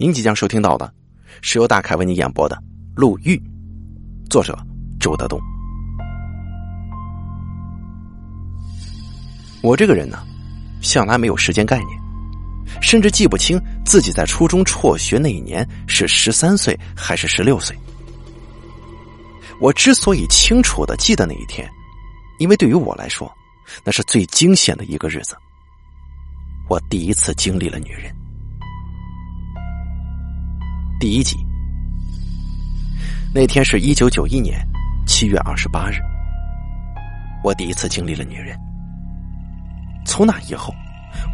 您即将收听到的是由大凯为您演播的《陆玉》，作者周德东。我这个人呢，向来没有时间概念，甚至记不清自己在初中辍学那一年是十三岁还是十六岁。我之所以清楚的记得那一天，因为对于我来说，那是最惊险的一个日子。我第一次经历了女人。第一集，那天是一九九一年七月二十八日，我第一次经历了女人。从那以后，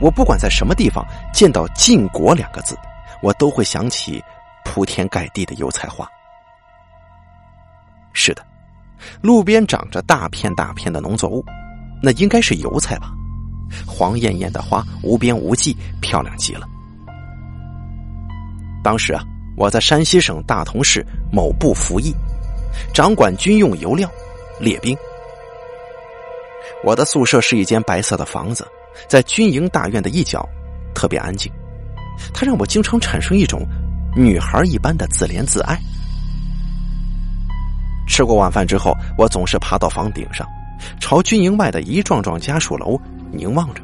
我不管在什么地方见到“晋国”两个字，我都会想起铺天盖地的油菜花。是的，路边长着大片大片的农作物，那应该是油菜吧？黄艳艳的花，无边无际，漂亮极了。当时啊。我在山西省大同市某部服役，掌管军用油料、列兵。我的宿舍是一间白色的房子，在军营大院的一角，特别安静。它让我经常产生一种女孩一般的自怜自爱。吃过晚饭之后，我总是爬到房顶上，朝军营外的一幢幢家属楼凝望着。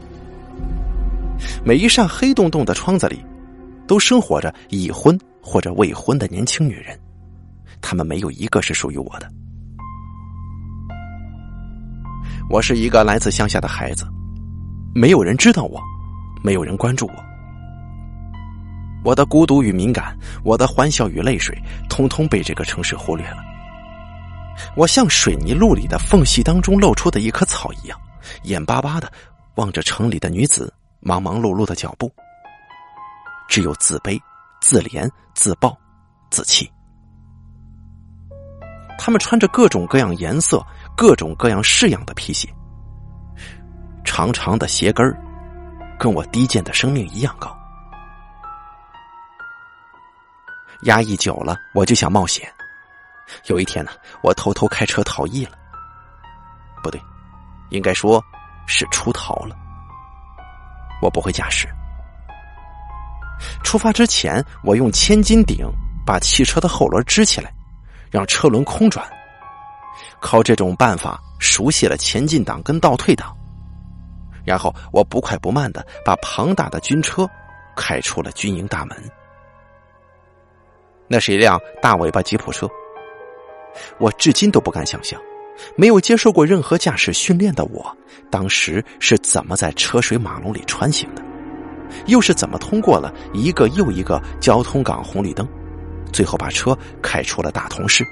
每一扇黑洞洞的窗子里，都生活着已婚。或者未婚的年轻女人，她们没有一个是属于我的。我是一个来自乡下的孩子，没有人知道我，没有人关注我。我的孤独与敏感，我的欢笑与泪水，通通被这个城市忽略了。我像水泥路里的缝隙当中露出的一棵草一样，眼巴巴的望着城里的女子忙忙碌碌的脚步，只有自卑。自怜、自暴、自弃，他们穿着各种各样颜色、各种各样式样的皮鞋，长长的鞋跟儿，跟我低贱的生命一样高。压抑久了，我就想冒险。有一天呢，我偷偷开车逃逸了，不对，应该说是出逃了。我不会驾驶。出发之前，我用千斤顶把汽车的后轮支起来，让车轮空转。靠这种办法熟悉了前进档跟倒退档，然后我不快不慢的把庞大的军车开出了军营大门。那是一辆大尾巴吉普车。我至今都不敢想象，没有接受过任何驾驶训练的我，当时是怎么在车水马龙里穿行的。又是怎么通过了一个又一个交通岗红绿灯，最后把车开出了大同市，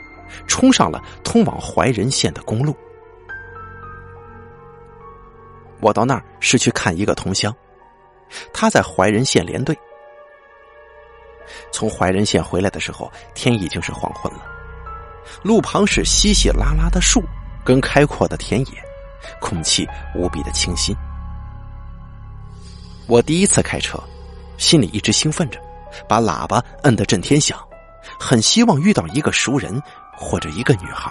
冲上了通往怀仁县的公路。我到那儿是去看一个同乡，他在怀仁县连队。从怀仁县回来的时候，天已经是黄昏了，路旁是稀稀拉拉的树跟开阔的田野，空气无比的清新。我第一次开车，心里一直兴奋着，把喇叭摁得震天响，很希望遇到一个熟人或者一个女孩。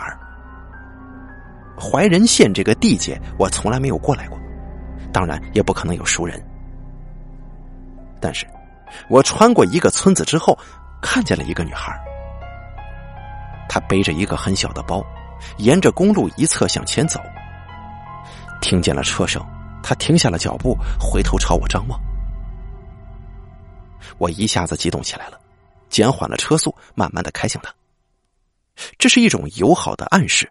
怀仁县这个地界，我从来没有过来过，当然也不可能有熟人。但是，我穿过一个村子之后，看见了一个女孩，她背着一个很小的包，沿着公路一侧向前走，听见了车声。他停下了脚步，回头朝我张望。我一下子激动起来了，减缓了车速，慢慢的开向他。这是一种友好的暗示。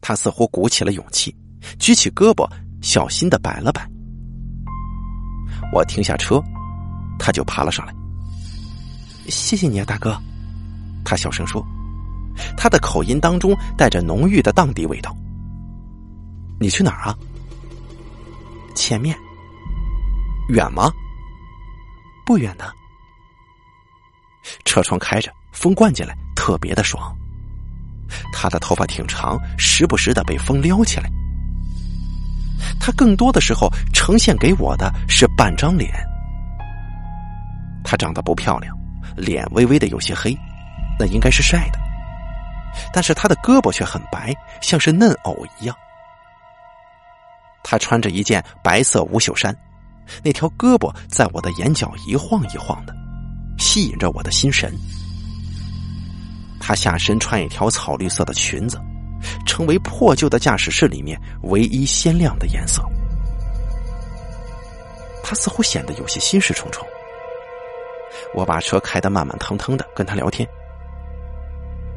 他似乎鼓起了勇气，举起胳膊，小心的摆了摆。我停下车，他就爬了上来。谢谢你啊，大哥，他小声说，他的口音当中带着浓郁的荡地味道。你去哪儿啊？前面远吗？不远的。车窗开着，风灌进来，特别的爽。他的头发挺长，时不时的被风撩起来。他更多的时候呈现给我的是半张脸。他长得不漂亮，脸微微的有些黑，那应该是晒的。但是他的胳膊却很白，像是嫩藕一样。他穿着一件白色无袖衫，那条胳膊在我的眼角一晃一晃的，吸引着我的心神。他下身穿一条草绿色的裙子，成为破旧的驾驶室里面唯一鲜亮的颜色。他似乎显得有些心事重重。我把车开得慢慢腾腾的，跟他聊天。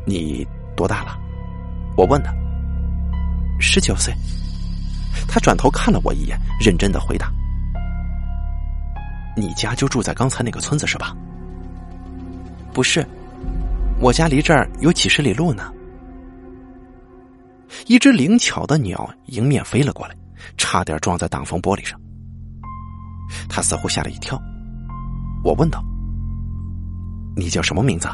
你多大了？我问他。十九岁。他转头看了我一眼，认真的回答：“你家就住在刚才那个村子是吧？”“不是，我家离这儿有几十里路呢。”一只灵巧的鸟迎面飞了过来，差点撞在挡风玻璃上。他似乎吓了一跳。我问道：“你叫什么名字？”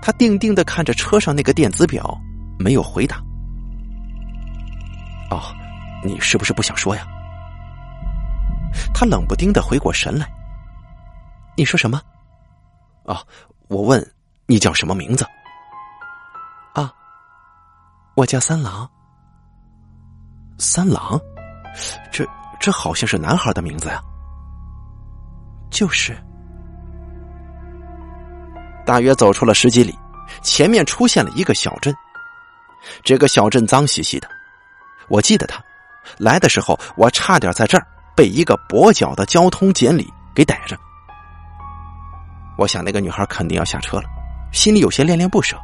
他定定的看着车上那个电子表，没有回答。哦，你是不是不想说呀？他冷不丁的回过神来。你说什么？哦，我问你叫什么名字？啊，我叫三郎。三郎，这这好像是男孩的名字呀。就是。大约走出了十几里，前面出现了一个小镇。这个小镇脏兮兮的。我记得他来的时候，我差点在这儿被一个跛脚的交通监理给逮着。我想那个女孩肯定要下车了，心里有些恋恋不舍。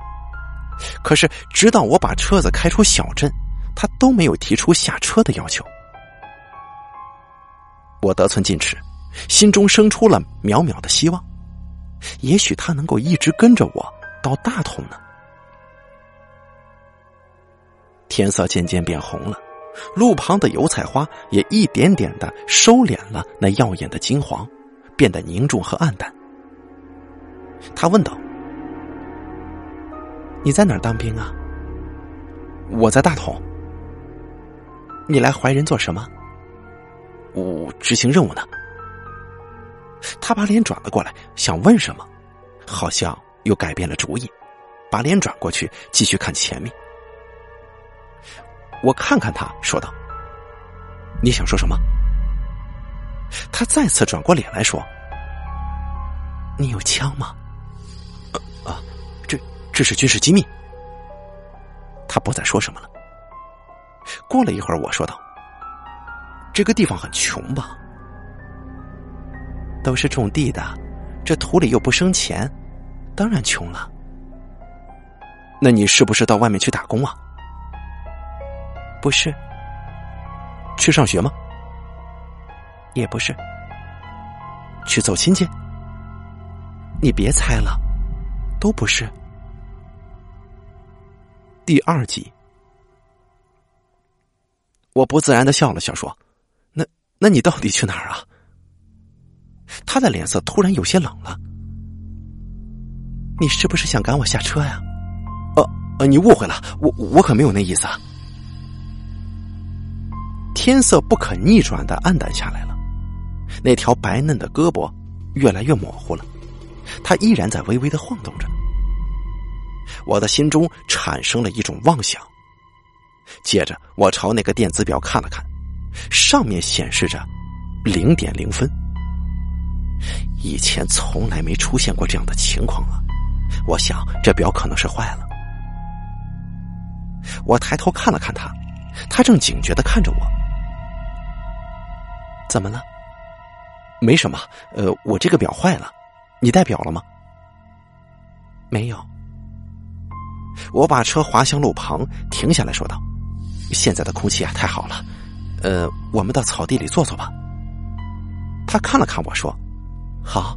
可是直到我把车子开出小镇，她都没有提出下车的要求。我得寸进尺，心中生出了渺渺的希望，也许她能够一直跟着我到大同呢。天色渐渐变红了，路旁的油菜花也一点点的收敛了那耀眼的金黄，变得凝重和暗淡。他问道：“你在哪儿当兵啊？”“我在大同。”“你来怀仁做什么？”“我执行任务呢。”他把脸转了过来，想问什么，好像又改变了主意，把脸转过去，继续看前面。我看看他，说道：“你想说什么？”他再次转过脸来说：“你有枪吗？”“啊，这这是军事机密。”他不再说什么了。过了一会儿，我说道：“这个地方很穷吧？都是种地的，这土里又不生钱，当然穷了。那你是不是到外面去打工啊？”不是，去上学吗？也不是，去走亲戚？你别猜了，都不是。第二集，我不自然的笑了笑，说：“那那你到底去哪儿啊？”他的脸色突然有些冷了。你是不是想赶我下车呀？呃呃，你误会了，我我可没有那意思啊。天色不可逆转的暗淡下来了，那条白嫩的胳膊越来越模糊了，它依然在微微的晃动着。我的心中产生了一种妄想，接着我朝那个电子表看了看，上面显示着零点零分。以前从来没出现过这样的情况啊！我想这表可能是坏了。我抬头看了看他，他正警觉的看着我。怎么了？没什么。呃，我这个表坏了，你带表了吗？没有。我把车滑向路旁，停下来说道：“现在的空气啊，太好了。呃，我们到草地里坐坐吧。”他看了看我说：“好。”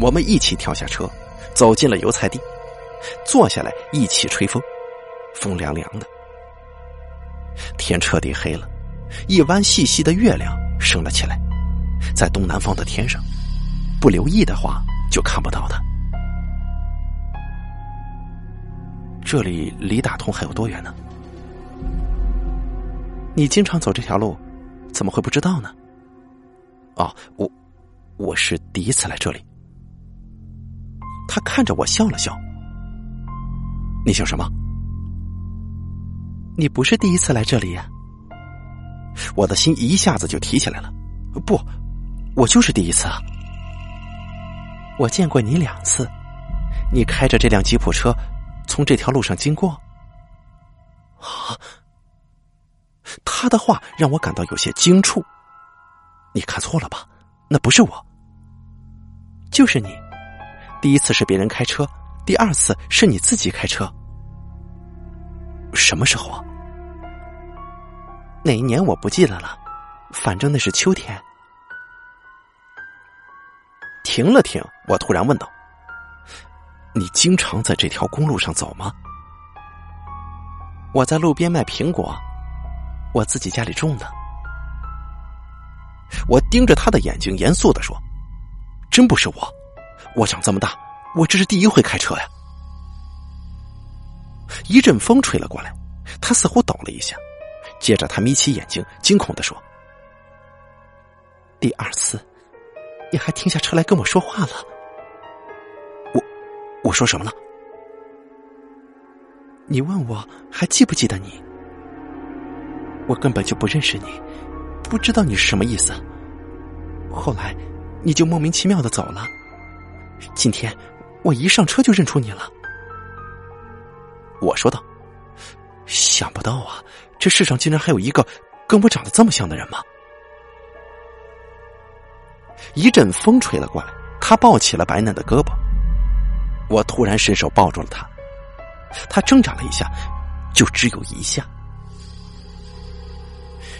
我们一起跳下车，走进了油菜地，坐下来一起吹风，风凉凉的。天彻底黑了。一弯细细的月亮升了起来，在东南方的天上，不留意的话就看不到它。这里离大同还有多远呢？你经常走这条路，怎么会不知道呢？哦，我我是第一次来这里。他看着我笑了笑。你笑什么？你不是第一次来这里呀。我的心一下子就提起来了，不，我就是第一次啊！我见过你两次，你开着这辆吉普车从这条路上经过。啊！他的话让我感到有些惊触。你看错了吧？那不是我，就是你。第一次是别人开车，第二次是你自己开车。什么时候啊？哪一年我不记得了，反正那是秋天。停了停，我突然问道：“你经常在这条公路上走吗？”我在路边卖苹果，我自己家里种的。我盯着他的眼睛，严肃的说：“真不是我，我长这么大，我这是第一回开车呀。”一阵风吹了过来，他似乎抖了一下，接着他眯起眼睛，惊恐的说：“第二次。”你还停下车来跟我说话了？我我说什么了？你问我还记不记得你？我根本就不认识你，不知道你是什么意思。后来你就莫名其妙的走了。今天我一上车就认出你了。我说道：“想不到啊，这世上竟然还有一个跟我长得这么像的人吗？”一阵风吹了过来，他抱起了白嫩的胳膊。我突然伸手抱住了他，他挣扎了一下，就只有一下。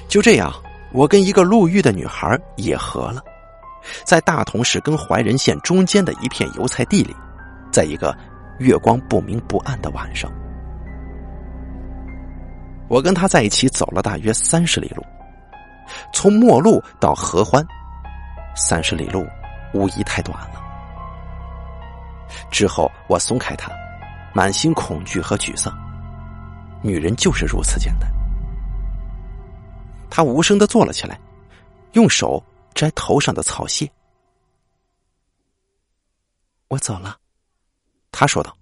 就这样，我跟一个路遇的女孩也合了，在大同市跟怀仁县中间的一片油菜地里，在一个月光不明不暗的晚上，我跟他在一起走了大约三十里路，从陌路到合欢。三十里路，无疑太短了。之后，我松开他，满心恐惧和沮丧。女人就是如此简单。他无声的坐了起来，用手摘头上的草屑。我走了，他说道：“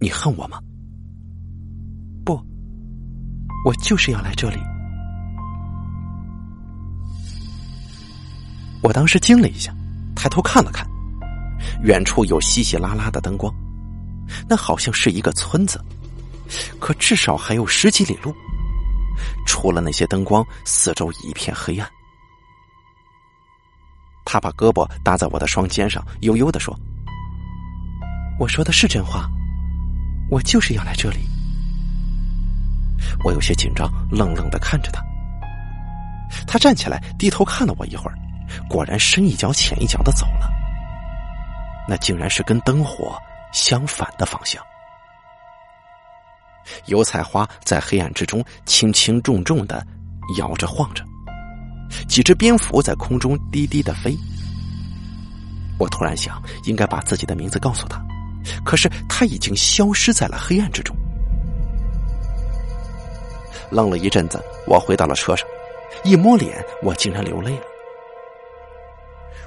你恨我吗？”“，我就是要来这里。”我当时惊了一下，抬头看了看，远处有稀稀拉拉的灯光，那好像是一个村子，可至少还有十几里路。除了那些灯光，四周一片黑暗。他把胳膊搭在我的双肩上，悠悠的说：“我说的是真话，我就是要来这里。”我有些紧张，愣愣的看着他。他站起来，低头看了我一会儿。果然深一脚浅一脚的走了，那竟然是跟灯火相反的方向。油菜花在黑暗之中轻轻重重的摇着晃着，几只蝙蝠在空中低低的飞。我突然想，应该把自己的名字告诉他，可是他已经消失在了黑暗之中。愣了一阵子，我回到了车上，一摸脸，我竟然流泪了。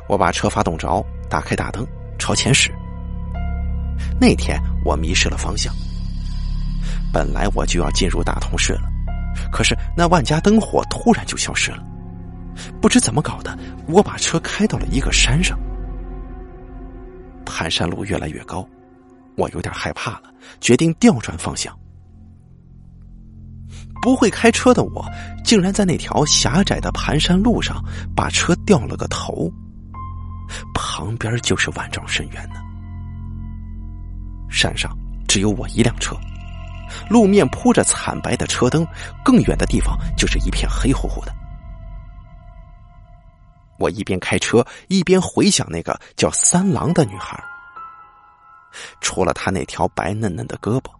我把车发动着，打开大灯，朝前驶。那天我迷失了方向，本来我就要进入大同市了，可是那万家灯火突然就消失了。不知怎么搞的，我把车开到了一个山上。盘山路越来越高，我有点害怕了，决定调转方向。不会开车的我，竟然在那条狭窄的盘山路上把车掉了个头。旁边就是万丈深渊呢。山上只有我一辆车，路面铺着惨白的车灯，更远的地方就是一片黑乎乎的。我一边开车一边回想那个叫三郎的女孩，除了她那条白嫩嫩的胳膊，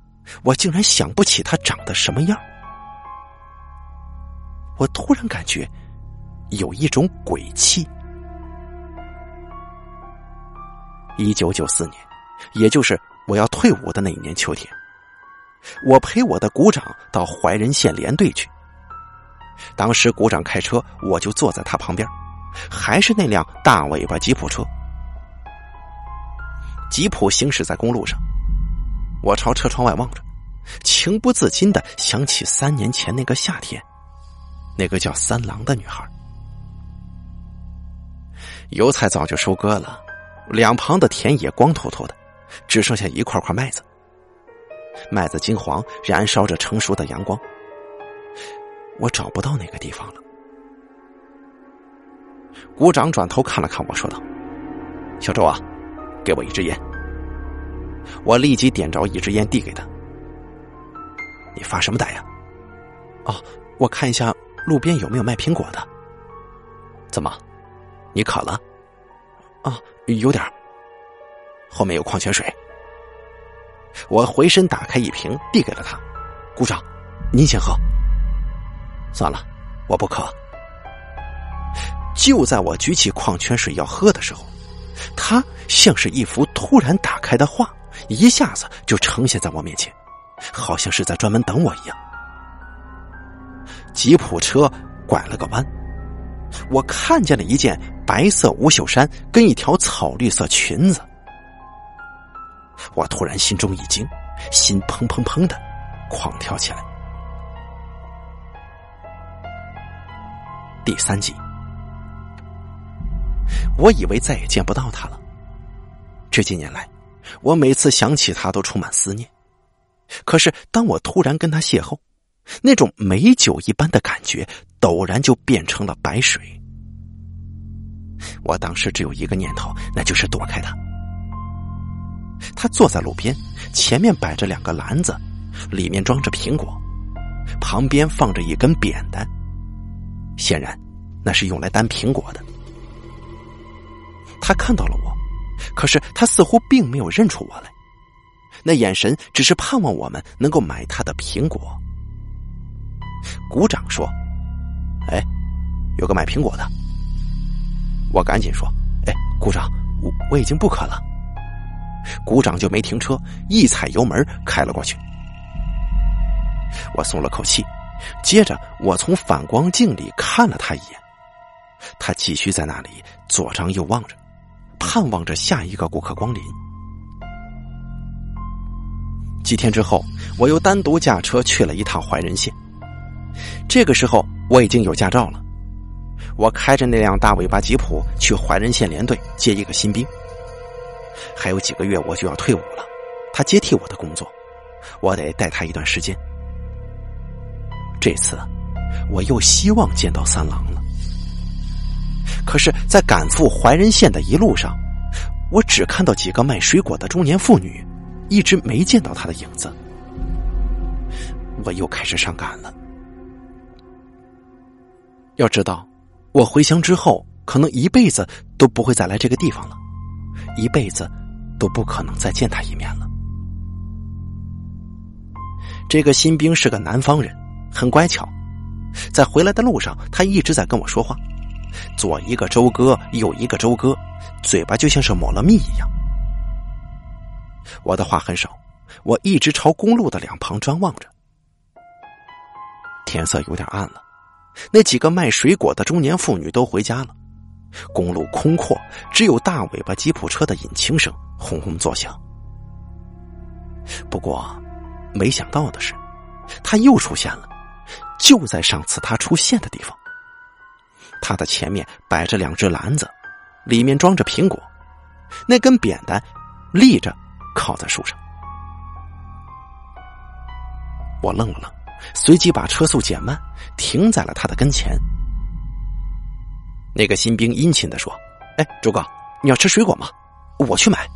我竟然想不起她长得什么样。我突然感觉有一种鬼气。一九九四年，也就是我要退伍的那一年秋天，我陪我的股长到怀仁县连队去。当时股长开车，我就坐在他旁边，还是那辆大尾巴吉普车。吉普行驶在公路上，我朝车窗外望着，情不自禁的想起三年前那个夏天，那个叫三郎的女孩。油菜早就收割了。两旁的田野光秃秃的，只剩下一块块麦子。麦子金黄，燃烧着成熟的阳光。我找不到那个地方了。股长转头看了看我，说道：“小周啊，给我一支烟。”我立即点着一支烟递给他。你发什么呆呀？哦，我看一下路边有没有卖苹果的。怎么，你渴了？啊，有点后面有矿泉水。我回身打开一瓶，递给了他。股长，您先喝。算了，我不渴。就在我举起矿泉水要喝的时候，他像是一幅突然打开的画，一下子就呈现在我面前，好像是在专门等我一样。吉普车拐了个弯，我看见了一件白色无袖衫跟一条草绿色裙子。我突然心中一惊，心砰砰砰的狂跳起来。第三集，我以为再也见不到他了。这几年来，我每次想起他都充满思念。可是，当我突然跟他邂逅，那种美酒一般的感觉，陡然就变成了白水。我当时只有一个念头，那就是躲开他。他坐在路边，前面摆着两个篮子，里面装着苹果，旁边放着一根扁担，显然那是用来担苹果的。他看到了我，可是他似乎并没有认出我来，那眼神只是盼望我们能够买他的苹果。鼓掌说：“哎，有个买苹果的。”我赶紧说：“哎，鼓掌，我我已经不渴了。”鼓掌就没停车，一踩油门开了过去。我松了口气，接着我从反光镜里看了他一眼，他继续在那里左张右望着，盼望着下一个顾客光临。几天之后，我又单独驾车去了一趟怀仁县。这个时候我已经有驾照了，我开着那辆大尾巴吉普去怀仁县连队接一个新兵。还有几个月我就要退伍了，他接替我的工作，我得带他一段时间。这次，我又希望见到三郎了。可是，在赶赴怀仁县的一路上，我只看到几个卖水果的中年妇女，一直没见到他的影子。我又开始伤感了。要知道，我回乡之后，可能一辈子都不会再来这个地方了。一辈子都不可能再见他一面了。这个新兵是个南方人，很乖巧。在回来的路上，他一直在跟我说话，左一个周哥，右一个周哥，嘴巴就像是抹了蜜一样。我的话很少，我一直朝公路的两旁张望着。天色有点暗了，那几个卖水果的中年妇女都回家了。公路空阔，只有大尾巴吉普车的引擎声轰轰作响。不过，没想到的是，他又出现了，就在上次他出现的地方。他的前面摆着两只篮子，里面装着苹果，那根扁担立着，靠在树上。我愣了愣，随即把车速减慢，停在了他的跟前。那个新兵殷勤的说：“哎，周哥，你要吃水果吗？我去买。”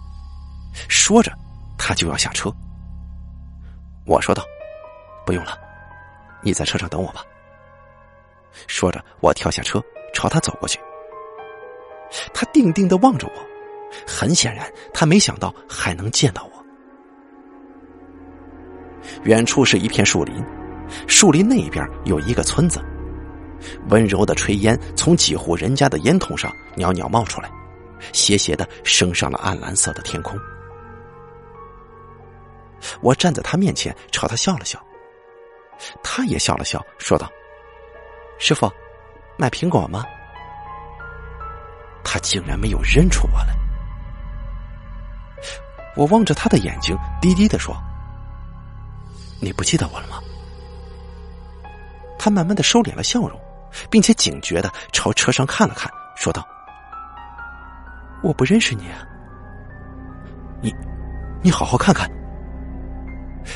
说着，他就要下车。我说道：“不用了，你在车上等我吧。”说着，我跳下车，朝他走过去。他定定的望着我，很显然，他没想到还能见到我。远处是一片树林，树林那边有一个村子。温柔的炊烟从几户人家的烟筒上袅袅冒出来，斜斜的升上了暗蓝色的天空。我站在他面前，朝他笑了笑，他也笑了笑，说道：“师傅，买苹果吗？”他竟然没有认出我来。我望着他的眼睛，低低的说：“你不记得我了吗？”他慢慢的收敛了笑容。并且警觉的朝车上看了看，说道：“我不认识你，啊，你，你好好看看。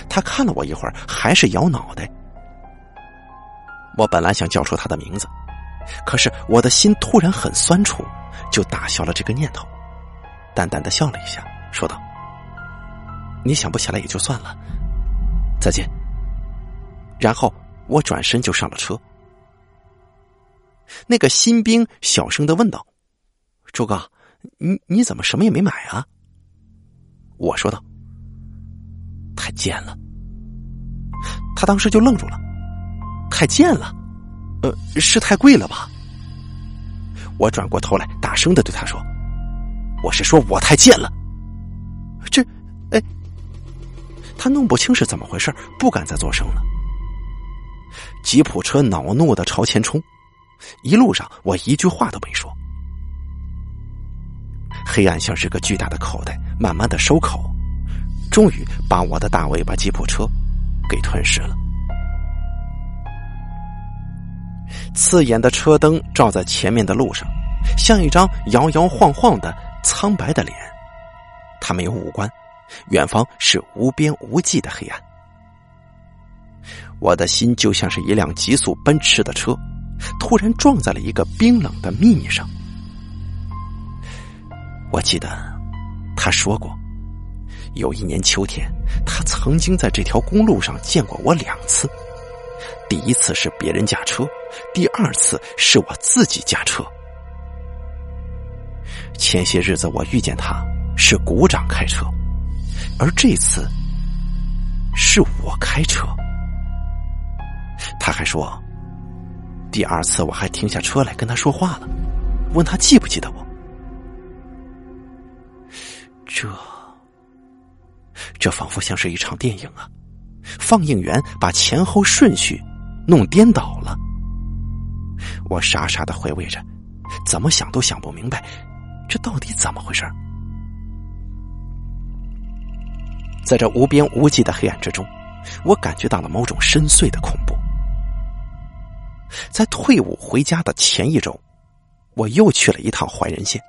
他看了我一会儿，还是摇脑袋。我本来想叫出他的名字，可是我的心突然很酸楚，就打消了这个念头，淡淡的笑了一下，说道：“你想不起来也就算了，再见。”然后我转身就上了车。那个新兵小声的问道：“周哥，你你怎么什么也没买啊？”我说道：“太贱了。”他当时就愣住了。太贱了，呃，是太贵了吧？我转过头来，大声的对他说：“我是说我太贱了。”这，哎，他弄不清是怎么回事，不敢再作声了。吉普车恼怒的朝前冲，一路上我一句话都没说。黑暗像是个巨大的口袋，慢慢的收口，终于把我的大尾巴吉普车给吞噬了。刺眼的车灯照在前面的路上，像一张摇摇晃晃的苍白的脸。他没有五官，远方是无边无际的黑暗。我的心就像是一辆急速奔驰的车，突然撞在了一个冰冷的秘密上。我记得他说过，有一年秋天，他曾经在这条公路上见过我两次。第一次是别人驾车，第二次是我自己驾车。前些日子我遇见他是鼓掌开车，而这次是我开车。他还说，第二次我还停下车来跟他说话了，问他记不记得我。这，这仿佛像是一场电影啊！放映员把前后顺序。弄颠倒了，我傻傻的回味着，怎么想都想不明白，这到底怎么回事？在这无边无际的黑暗之中，我感觉到了某种深邃的恐怖。在退伍回家的前一周，我又去了一趟怀仁县。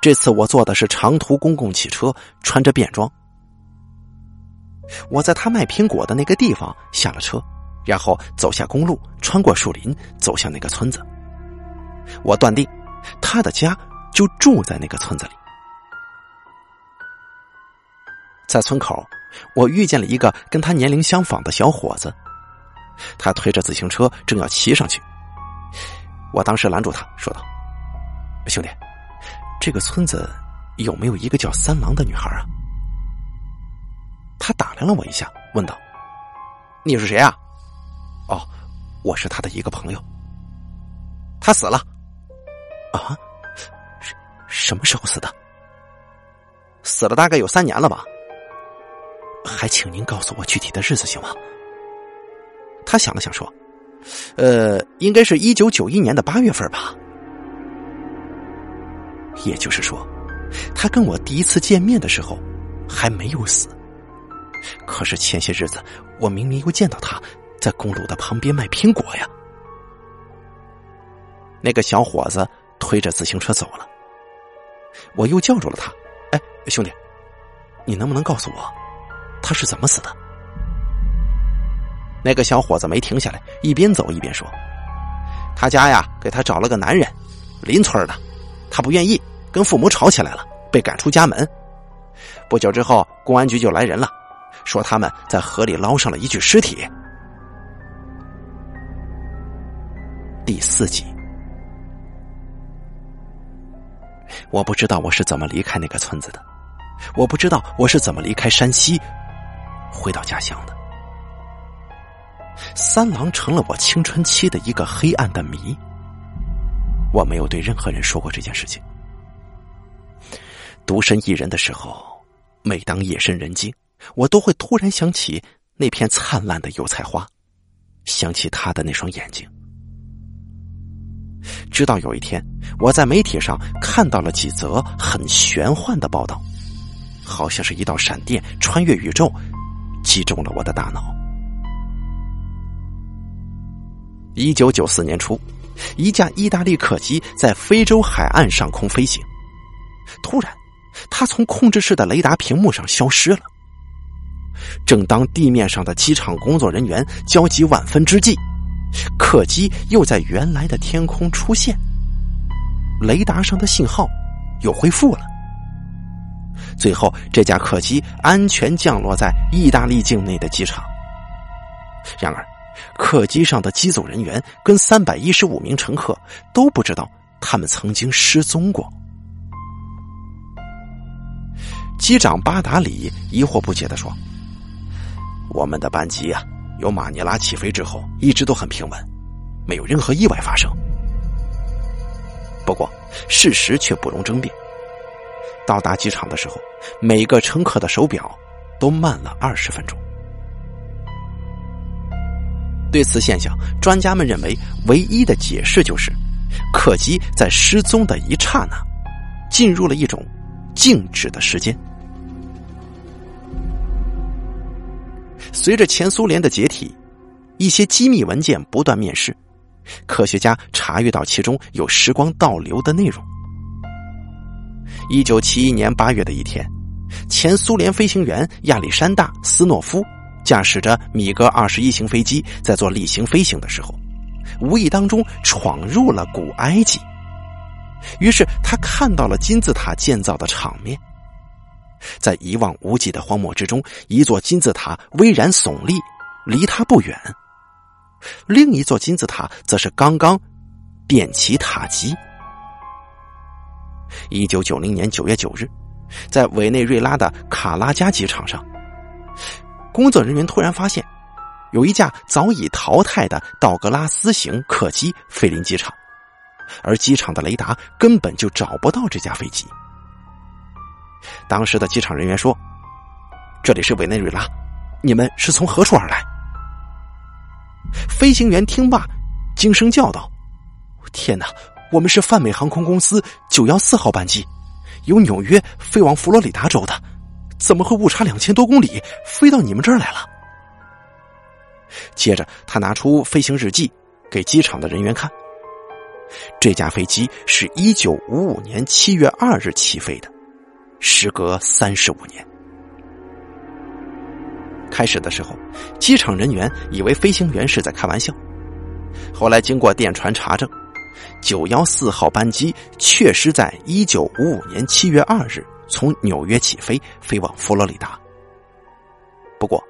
这次我坐的是长途公共汽车，穿着便装。我在他卖苹果的那个地方下了车。然后走下公路，穿过树林，走向那个村子。我断定，他的家就住在那个村子里。在村口，我遇见了一个跟他年龄相仿的小伙子，他推着自行车正要骑上去。我当时拦住他，说道：“兄弟，这个村子有没有一个叫三郎的女孩啊？”他打量了我一下，问道：“你是谁啊？”哦，我是他的一个朋友。他死了。啊？什什么时候死的？死了大概有三年了吧。还请您告诉我具体的日子行吗？他想了想说：“呃，应该是一九九一年的八月份吧。”也就是说，他跟我第一次见面的时候还没有死。可是前些日子，我明明又见到他。在公路的旁边卖苹果呀！那个小伙子推着自行车走了，我又叫住了他：“哎，兄弟，你能不能告诉我，他是怎么死的？”那个小伙子没停下来，一边走一边说：“他家呀，给他找了个男人，邻村的，他不愿意，跟父母吵起来了，被赶出家门。不久之后，公安局就来人了，说他们在河里捞上了一具尸体。”第四集，我不知道我是怎么离开那个村子的，我不知道我是怎么离开山西，回到家乡的。三郎成了我青春期的一个黑暗的谜。我没有对任何人说过这件事情。独身一人的时候，每当夜深人静，我都会突然想起那片灿烂的油菜花，想起他的那双眼睛。直到有一天，我在媒体上看到了几则很玄幻的报道，好像是一道闪电穿越宇宙，击中了我的大脑。一九九四年初，一架意大利客机在非洲海岸上空飞行，突然，它从控制室的雷达屏幕上消失了。正当地面上的机场工作人员焦急万分之际，客机又在原来的天空出现，雷达上的信号又恢复了。最后，这架客机安全降落在意大利境内的机场。然而，客机上的机组人员跟三百一十五名乘客都不知道他们曾经失踪过。机长巴达里疑惑不解的说：“我们的班机啊，由马尼拉起飞之后一直都很平稳，没有任何意外发生。不过，事实却不容争辩。”到达机场的时候，每个乘客的手表都慢了二十分钟。对此现象，专家们认为唯一的解释就是，客机在失踪的一刹那，进入了一种静止的时间。随着前苏联的解体，一些机密文件不断面世，科学家查阅到其中有时光倒流的内容。一九七一年八月的一天，前苏联飞行员亚历山大·斯诺夫驾驶着米格二十一型飞机在做例行飞行的时候，无意当中闯入了古埃及。于是他看到了金字塔建造的场面，在一望无际的荒漠之中，一座金字塔巍然耸立，离他不远；另一座金字塔则是刚刚电起塔基。一九九零年九月九日，在委内瑞拉的卡拉加机场上，工作人员突然发现，有一架早已淘汰的道格拉斯型客机飞临机场，而机场的雷达根本就找不到这架飞机。当时的机场人员说：“这里是委内瑞拉，你们是从何处而来？”飞行员听罢，惊声叫道：“天哪！”我们是泛美航空公司九幺四号班机，由纽约飞往佛罗里达州的，怎么会误差两千多公里飞到你们这儿来了？接着，他拿出飞行日记给机场的人员看。这架飞机是一九五五年七月二日起飞的，时隔三十五年。开始的时候，机场人员以为飞行员是在开玩笑，后来经过电传查证。九幺四号班机确实在一九五五年七月二日从纽约起飞，飞往佛罗里达。不过，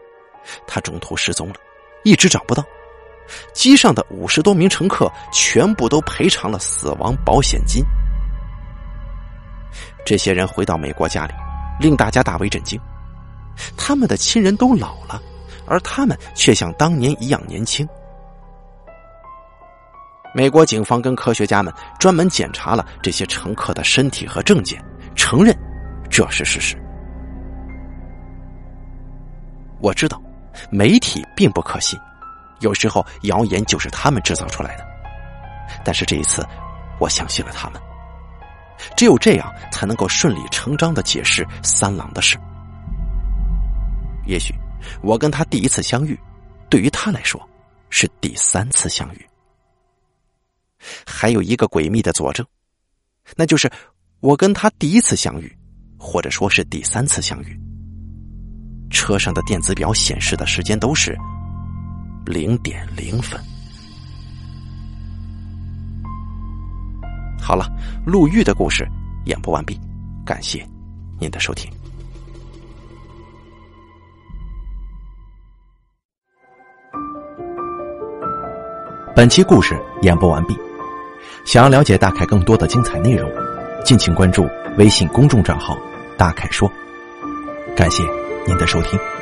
他中途失踪了，一直找不到。机上的五十多名乘客全部都赔偿了死亡保险金。这些人回到美国家里，令大家大为震惊。他们的亲人都老了，而他们却像当年一样年轻。美国警方跟科学家们专门检查了这些乘客的身体和证件，承认这是事实。我知道媒体并不可信，有时候谣言就是他们制造出来的。但是这一次，我相信了他们。只有这样，才能够顺理成章的解释三郎的事。也许，我跟他第一次相遇，对于他来说，是第三次相遇。还有一个诡秘的佐证，那就是我跟他第一次相遇，或者说是第三次相遇，车上的电子表显示的时间都是零点零分。好了，陆玉的故事演播完毕，感谢您的收听。本期故事演播完毕。想要了解大凯更多的精彩内容，敬请关注微信公众账号“大凯说”。感谢您的收听。